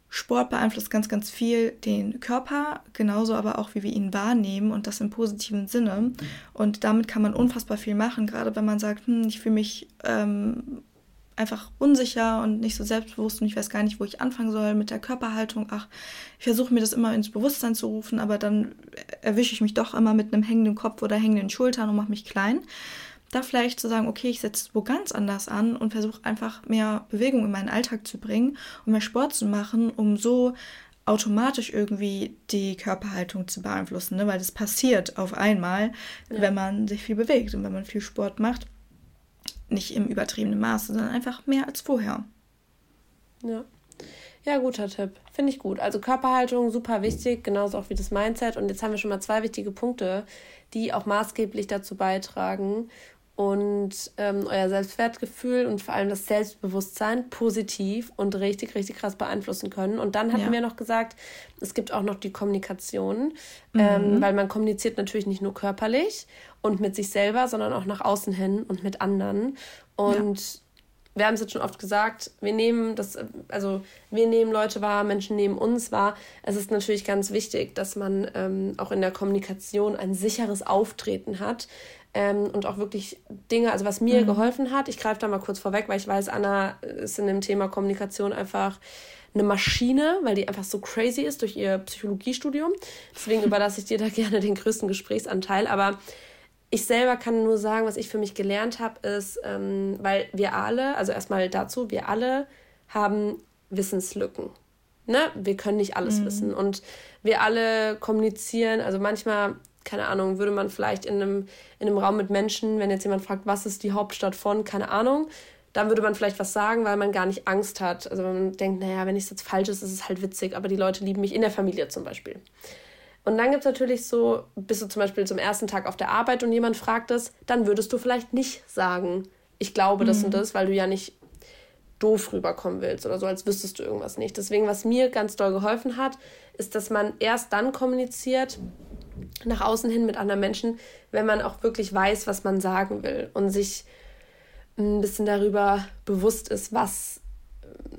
Sport beeinflusst ganz, ganz viel den Körper, genauso aber auch, wie wir ihn wahrnehmen und das im positiven Sinne. Und damit kann man unfassbar viel machen, gerade wenn man sagt, hm, ich fühle mich ähm, einfach unsicher und nicht so selbstbewusst und ich weiß gar nicht, wo ich anfangen soll mit der Körperhaltung. Ach, ich versuche mir das immer ins Bewusstsein zu rufen, aber dann erwische ich mich doch immer mit einem hängenden Kopf oder hängenden Schultern und mache mich klein da vielleicht zu sagen, okay, ich setze wo ganz anders an und versuche einfach mehr Bewegung in meinen Alltag zu bringen und mehr Sport zu machen, um so automatisch irgendwie die Körperhaltung zu beeinflussen, ne? weil das passiert auf einmal, ja. wenn man sich viel bewegt und wenn man viel Sport macht. Nicht im übertriebenen Maße, sondern einfach mehr als vorher. Ja. Ja, guter Tipp. Finde ich gut. Also Körperhaltung super wichtig, genauso auch wie das Mindset. Und jetzt haben wir schon mal zwei wichtige Punkte, die auch maßgeblich dazu beitragen, und ähm, euer Selbstwertgefühl und vor allem das Selbstbewusstsein positiv und richtig, richtig krass beeinflussen können. Und dann hatten ja. wir noch gesagt, es gibt auch noch die Kommunikation, mhm. ähm, weil man kommuniziert natürlich nicht nur körperlich und mit sich selber, sondern auch nach außen hin und mit anderen. Und wir haben es jetzt schon oft gesagt, wir nehmen das, also wir nehmen Leute wahr, Menschen nehmen uns wahr. Es ist natürlich ganz wichtig, dass man ähm, auch in der Kommunikation ein sicheres Auftreten hat ähm, und auch wirklich Dinge, also was mir mhm. geholfen hat, ich greife da mal kurz vorweg, weil ich weiß, Anna ist in dem Thema Kommunikation einfach eine Maschine, weil die einfach so crazy ist durch ihr Psychologiestudium. Deswegen überlasse ich dir da gerne den größten Gesprächsanteil. Aber ich selber kann nur sagen, was ich für mich gelernt habe, ist, ähm, weil wir alle, also erstmal dazu, wir alle haben Wissenslücken. Ne? Wir können nicht alles mhm. wissen. Und wir alle kommunizieren, also manchmal, keine Ahnung, würde man vielleicht in einem, in einem Raum mit Menschen, wenn jetzt jemand fragt, was ist die Hauptstadt von, keine Ahnung, dann würde man vielleicht was sagen, weil man gar nicht Angst hat. Also man denkt, naja, wenn es jetzt falsch ist, ist es halt witzig, aber die Leute lieben mich in der Familie zum Beispiel. Und dann gibt es natürlich so, bist du zum Beispiel zum ersten Tag auf der Arbeit und jemand fragt es, dann würdest du vielleicht nicht sagen, ich glaube das mhm. und das, weil du ja nicht doof rüberkommen willst oder so, als wüsstest du irgendwas nicht. Deswegen, was mir ganz doll geholfen hat, ist, dass man erst dann kommuniziert, nach außen hin mit anderen Menschen, wenn man auch wirklich weiß, was man sagen will und sich ein bisschen darüber bewusst ist, was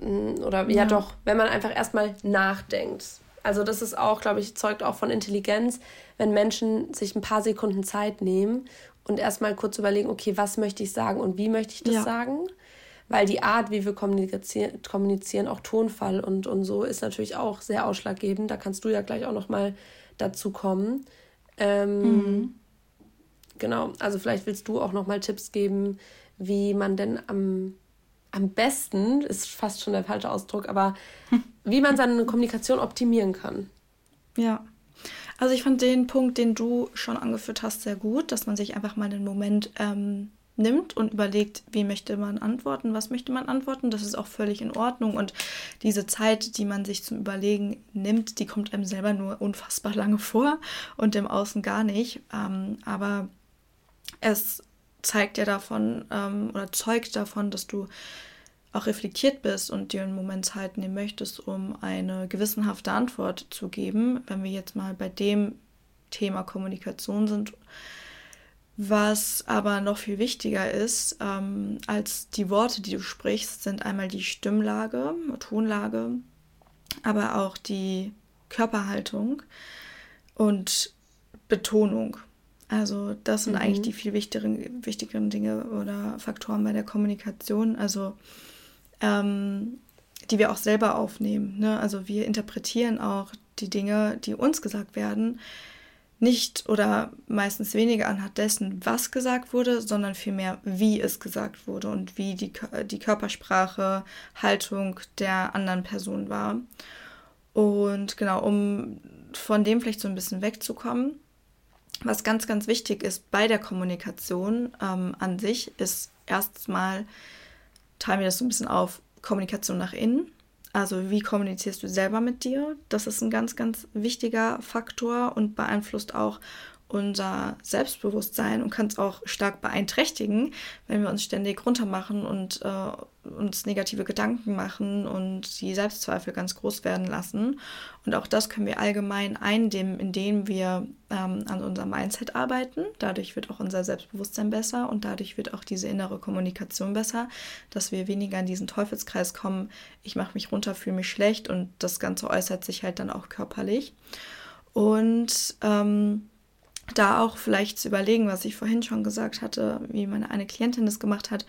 mm, oder ja, ja doch, wenn man einfach erstmal nachdenkt. Also das ist auch, glaube ich, zeugt auch von Intelligenz, wenn Menschen sich ein paar Sekunden Zeit nehmen und erstmal kurz überlegen, okay, was möchte ich sagen und wie möchte ich das ja. sagen? Weil die Art, wie wir kommunizieren, kommunizieren, auch Tonfall und, und so, ist natürlich auch sehr ausschlaggebend. Da kannst du ja gleich auch noch mal dazu kommen. Ähm, mhm. Genau, also vielleicht willst du auch noch mal Tipps geben, wie man denn am, am besten, ist fast schon der falsche Ausdruck, aber wie man seine Kommunikation optimieren kann. Ja. Also ich fand den Punkt, den du schon angeführt hast, sehr gut, dass man sich einfach mal einen Moment ähm, nimmt und überlegt, wie möchte man antworten, was möchte man antworten. Das ist auch völlig in Ordnung. Und diese Zeit, die man sich zum Überlegen nimmt, die kommt einem selber nur unfassbar lange vor und dem Außen gar nicht. Ähm, aber es zeigt ja davon ähm, oder zeugt davon, dass du auch reflektiert bist und dir einen Moment Zeit nehmen möchtest, um eine gewissenhafte Antwort zu geben. Wenn wir jetzt mal bei dem Thema Kommunikation sind, was aber noch viel wichtiger ist ähm, als die Worte, die du sprichst, sind einmal die Stimmlage, Tonlage, aber auch die Körperhaltung und Betonung. Also das sind mhm. eigentlich die viel wichtigeren, wichtigeren Dinge oder Faktoren bei der Kommunikation, also ähm, die wir auch selber aufnehmen. Ne? Also wir interpretieren auch die Dinge, die uns gesagt werden, nicht oder meistens weniger anhand dessen, was gesagt wurde, sondern vielmehr, wie es gesagt wurde und wie die, die Körpersprache, Haltung der anderen Person war. Und genau, um von dem vielleicht so ein bisschen wegzukommen, was ganz, ganz wichtig ist bei der Kommunikation ähm, an sich, ist erstmal, teilen wir das so ein bisschen auf, Kommunikation nach innen. Also wie kommunizierst du selber mit dir? Das ist ein ganz, ganz wichtiger Faktor und beeinflusst auch unser Selbstbewusstsein und kann es auch stark beeinträchtigen, wenn wir uns ständig runtermachen und äh, uns negative Gedanken machen und die Selbstzweifel ganz groß werden lassen. Und auch das können wir allgemein eindämmen, indem wir ähm, an unserem Mindset arbeiten. Dadurch wird auch unser Selbstbewusstsein besser und dadurch wird auch diese innere Kommunikation besser, dass wir weniger in diesen Teufelskreis kommen. Ich mache mich runter, fühle mich schlecht und das Ganze äußert sich halt dann auch körperlich. Und ähm, da auch vielleicht zu überlegen, was ich vorhin schon gesagt hatte, wie meine eine Klientin das gemacht hat.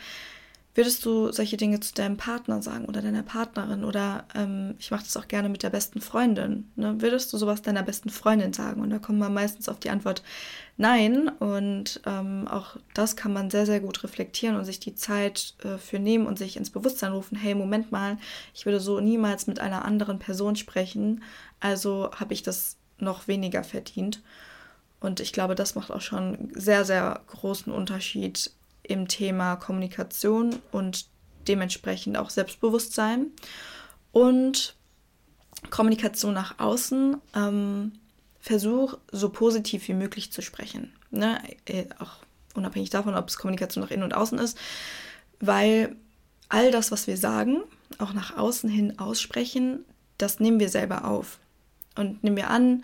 Würdest du solche Dinge zu deinem Partner sagen oder deiner Partnerin oder ähm, ich mache das auch gerne mit der besten Freundin. Ne? Würdest du sowas deiner besten Freundin sagen? Und da kommt man meistens auf die Antwort Nein. Und ähm, auch das kann man sehr, sehr gut reflektieren und sich die Zeit äh, für nehmen und sich ins Bewusstsein rufen, hey, Moment mal, ich würde so niemals mit einer anderen Person sprechen, also habe ich das noch weniger verdient. Und ich glaube, das macht auch schon sehr, sehr großen Unterschied im Thema Kommunikation und dementsprechend auch Selbstbewusstsein. Und Kommunikation nach außen, ähm, versuch so positiv wie möglich zu sprechen. Ne? Äh, auch unabhängig davon, ob es Kommunikation nach innen und außen ist, weil all das, was wir sagen, auch nach außen hin aussprechen, das nehmen wir selber auf. Und nehmen wir an,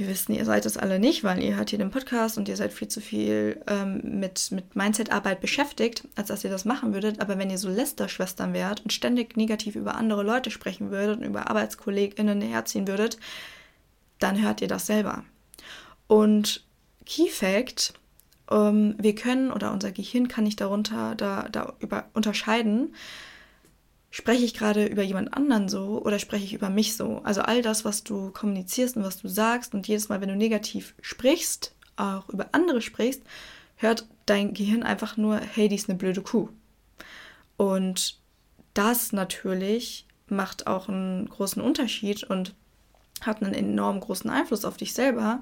wir wissen, ihr seid es alle nicht, weil ihr hört hier den Podcast und ihr seid viel zu viel ähm, mit, mit Mindset-Arbeit beschäftigt, als dass ihr das machen würdet. Aber wenn ihr so Lästerschwestern wärt und ständig negativ über andere Leute sprechen würdet und über ArbeitskollegInnen herziehen würdet, dann hört ihr das selber. Und Key Fact, ähm, wir können oder unser Gehirn kann nicht darunter da, da über, unterscheiden, spreche ich gerade über jemand anderen so oder spreche ich über mich so? Also all das, was du kommunizierst und was du sagst und jedes Mal, wenn du negativ sprichst, auch über andere sprichst, hört dein Gehirn einfach nur, hey, die ist eine blöde Kuh. Und das natürlich macht auch einen großen Unterschied und hat einen enorm großen Einfluss auf dich selber,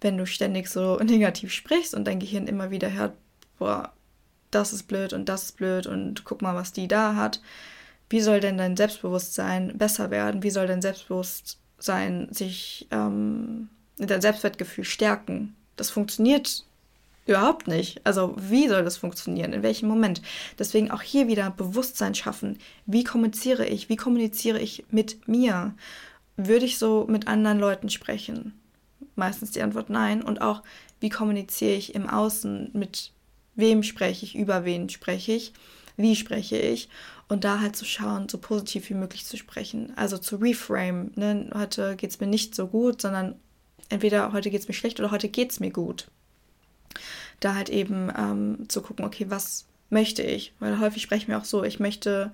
wenn du ständig so negativ sprichst und dein Gehirn immer wieder hört, boah, das ist blöd und das ist blöd und guck mal, was die da hat wie soll denn dein Selbstbewusstsein besser werden? Wie soll dein Selbstbewusstsein sich, ähm, dein Selbstwertgefühl stärken? Das funktioniert überhaupt nicht. Also wie soll das funktionieren? In welchem Moment? Deswegen auch hier wieder Bewusstsein schaffen. Wie kommuniziere ich? Wie kommuniziere ich mit mir? Würde ich so mit anderen Leuten sprechen? Meistens die Antwort nein. Und auch, wie kommuniziere ich im Außen? Mit wem spreche ich? Über wen spreche ich? Wie spreche ich? Und da halt zu schauen, so positiv wie möglich zu sprechen. Also zu reframe. Ne? Heute geht es mir nicht so gut, sondern entweder heute geht es mir schlecht oder heute geht es mir gut. Da halt eben ähm, zu gucken, okay, was möchte ich? Weil häufig sprechen wir auch so, ich möchte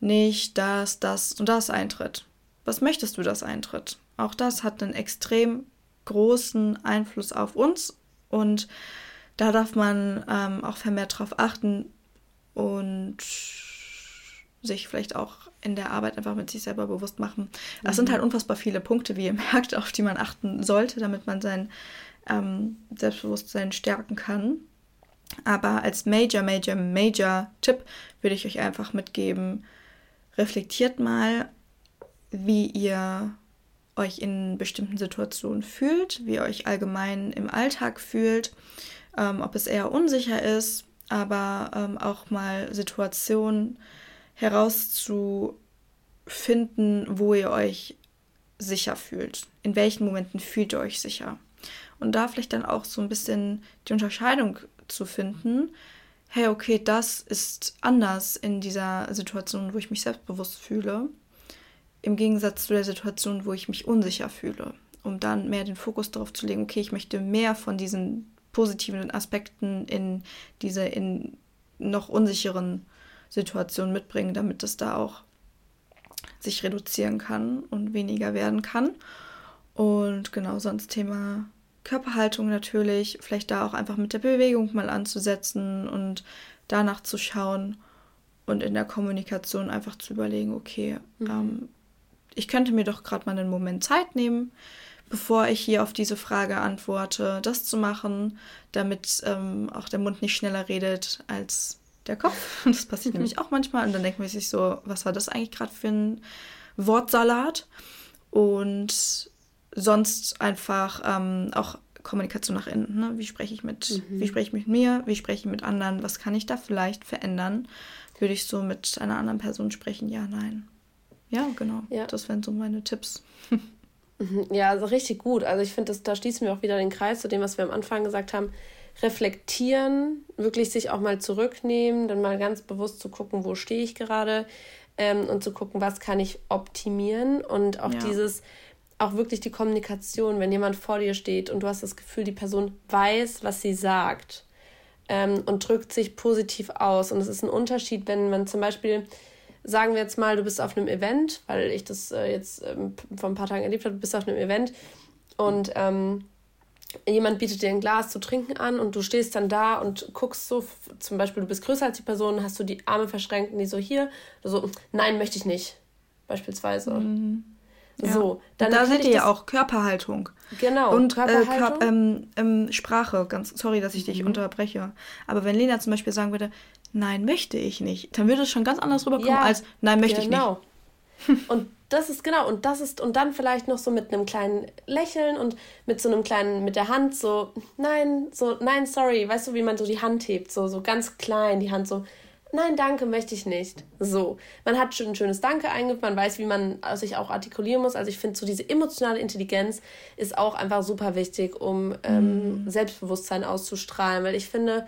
nicht, dass das und das eintritt. Was möchtest du, dass eintritt? Auch das hat einen extrem großen Einfluss auf uns und da darf man ähm, auch vermehrt darauf achten und sich vielleicht auch in der Arbeit einfach mit sich selber bewusst machen. Das mhm. sind halt unfassbar viele Punkte, wie ihr merkt, auf die man achten sollte, damit man sein ähm, Selbstbewusstsein stärken kann. Aber als Major, Major, Major Tipp würde ich euch einfach mitgeben, reflektiert mal, wie ihr euch in bestimmten Situationen fühlt, wie ihr euch allgemein im Alltag fühlt, ähm, ob es eher unsicher ist, aber ähm, auch mal Situationen, herauszufinden, wo ihr euch sicher fühlt. In welchen Momenten fühlt ihr euch sicher? Und da vielleicht dann auch so ein bisschen die Unterscheidung zu finden. Hey, okay, das ist anders in dieser Situation, wo ich mich selbstbewusst fühle, im Gegensatz zu der Situation, wo ich mich unsicher fühle. Um dann mehr den Fokus darauf zu legen, okay, ich möchte mehr von diesen positiven Aspekten in diese in noch unsicheren Situation mitbringen, damit es da auch sich reduzieren kann und weniger werden kann. Und genau sonst Thema Körperhaltung natürlich, vielleicht da auch einfach mit der Bewegung mal anzusetzen und danach zu schauen und in der Kommunikation einfach zu überlegen, okay, mhm. ähm, ich könnte mir doch gerade mal einen Moment Zeit nehmen, bevor ich hier auf diese Frage antworte, das zu machen, damit ähm, auch der Mund nicht schneller redet als der Kopf. Das passiert mhm. nämlich auch manchmal. Und dann denkt man sich so, was war das eigentlich gerade für ein Wortsalat? Und sonst einfach ähm, auch Kommunikation nach innen. Ne? Wie spreche ich mit, mhm. wie spreche ich mit mir, wie spreche ich mit anderen, was kann ich da vielleicht verändern? Würde ich so mit einer anderen Person sprechen? Ja, nein. Ja, genau. Ja. Das wären so meine Tipps. Mhm. Ja, also richtig gut. Also ich finde, da schließen wir auch wieder den Kreis zu dem, was wir am Anfang gesagt haben reflektieren, wirklich sich auch mal zurücknehmen, dann mal ganz bewusst zu gucken, wo stehe ich gerade ähm, und zu gucken, was kann ich optimieren und auch ja. dieses, auch wirklich die Kommunikation, wenn jemand vor dir steht und du hast das Gefühl, die Person weiß, was sie sagt ähm, und drückt sich positiv aus. Und es ist ein Unterschied, wenn man zum Beispiel, sagen wir jetzt mal, du bist auf einem Event, weil ich das äh, jetzt ähm, vor ein paar Tagen erlebt habe, du bist auf einem Event und ähm, jemand bietet dir ein Glas zu trinken an und du stehst dann da und guckst so, zum Beispiel du bist größer als die Person, hast du die Arme verschränkt und die so hier, so, nein, möchte ich nicht, beispielsweise. Mhm. Ja. So, dann da seht ihr ja auch Körperhaltung. Genau. Und Körperhaltung. Äh, Kör ähm, ähm, Sprache, ganz sorry, dass ich dich mhm. unterbreche. Aber wenn Lena zum Beispiel sagen würde, nein, möchte ich nicht, dann würde es schon ganz anders rüberkommen ja, als nein, möchte genau. ich nicht. und das ist genau, und das ist, und dann vielleicht noch so mit einem kleinen Lächeln und mit so einem kleinen, mit der Hand so, nein, so, nein, sorry, weißt du, wie man so die Hand hebt, so, so ganz klein, die Hand so, nein, danke, möchte ich nicht. So. Man hat schon ein schönes Danke eingeübt, man weiß, wie man sich auch artikulieren muss. Also ich finde, so diese emotionale Intelligenz ist auch einfach super wichtig, um ähm, mm. Selbstbewusstsein auszustrahlen. Weil ich finde,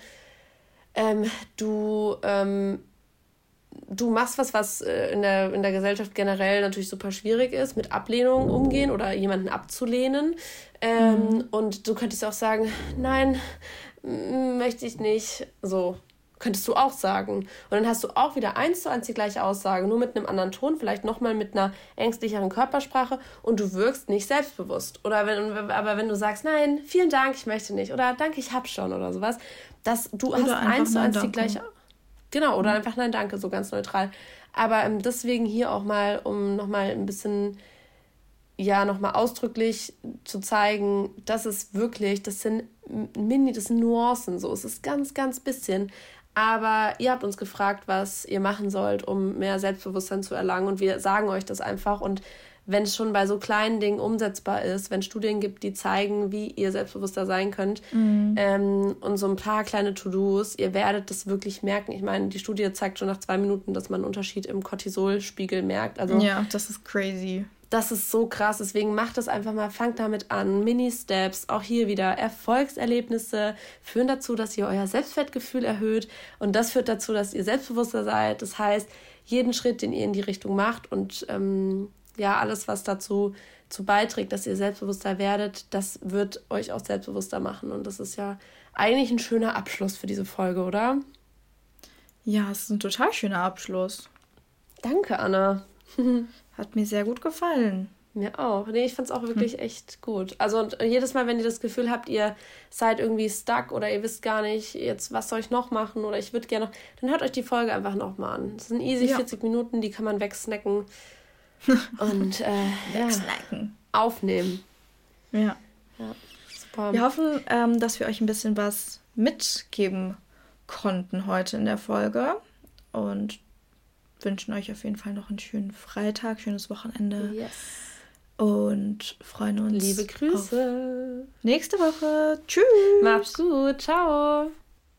ähm, du, ähm, du machst was, was äh, in, der, in der Gesellschaft generell natürlich super schwierig ist, mit Ablehnung umgehen oder jemanden abzulehnen. Ähm, mm. Und du könntest auch sagen, nein, möchte ich nicht. So. Könntest du auch sagen. Und dann hast du auch wieder eins zu eins die gleiche Aussage, nur mit einem anderen Ton, vielleicht nochmal mit einer ängstlicheren Körpersprache und du wirkst nicht selbstbewusst. Oder wenn, aber wenn du sagst, nein, vielen Dank, ich möchte nicht. Oder danke, ich hab schon oder sowas, dass du oder hast eins zu eins die gleiche. Genau, oder mhm. einfach nein, danke, so ganz neutral. Aber ähm, deswegen hier auch mal, um nochmal ein bisschen, ja, nochmal ausdrücklich zu zeigen, dass es wirklich, das sind Mini, das sind Nuancen so. Es ist ganz, ganz bisschen. Aber ihr habt uns gefragt, was ihr machen sollt, um mehr Selbstbewusstsein zu erlangen. Und wir sagen euch das einfach. Und wenn es schon bei so kleinen Dingen umsetzbar ist, wenn es Studien gibt, die zeigen, wie ihr selbstbewusster sein könnt mhm. ähm, und so ein paar kleine To-Dos, ihr werdet das wirklich merken. Ich meine, die Studie zeigt schon nach zwei Minuten, dass man einen Unterschied im Cortisolspiegel merkt. Also, ja, das ist crazy. Das ist so krass. Deswegen macht das einfach mal, fangt damit an. Mini-Steps, auch hier wieder Erfolgserlebnisse führen dazu, dass ihr euer Selbstwertgefühl erhöht. Und das führt dazu, dass ihr selbstbewusster seid. Das heißt, jeden Schritt, den ihr in die Richtung macht und ähm, ja, alles, was dazu zu beiträgt, dass ihr selbstbewusster werdet, das wird euch auch selbstbewusster machen. Und das ist ja eigentlich ein schöner Abschluss für diese Folge, oder? Ja, es ist ein total schöner Abschluss. Danke, Anna. Hat mir sehr gut gefallen. Mir auch. Nee, ich fand es auch wirklich hm. echt gut. Also jedes Mal, wenn ihr das Gefühl habt, ihr seid irgendwie stuck oder ihr wisst gar nicht, jetzt was soll ich noch machen oder ich würde gerne noch, dann hört euch die Folge einfach nochmal an. Das sind easy ja. 40 Minuten, die kann man wegsnacken und äh. Ja, aufnehmen. Ja. ja. Super. Wir hoffen, ähm, dass wir euch ein bisschen was mitgeben konnten heute in der Folge und wünschen euch auf jeden Fall noch einen schönen Freitag, schönes Wochenende. Yes. Und freuen uns. Liebe Grüße. nächste Woche. Tschüss. Macht's gut. Ciao.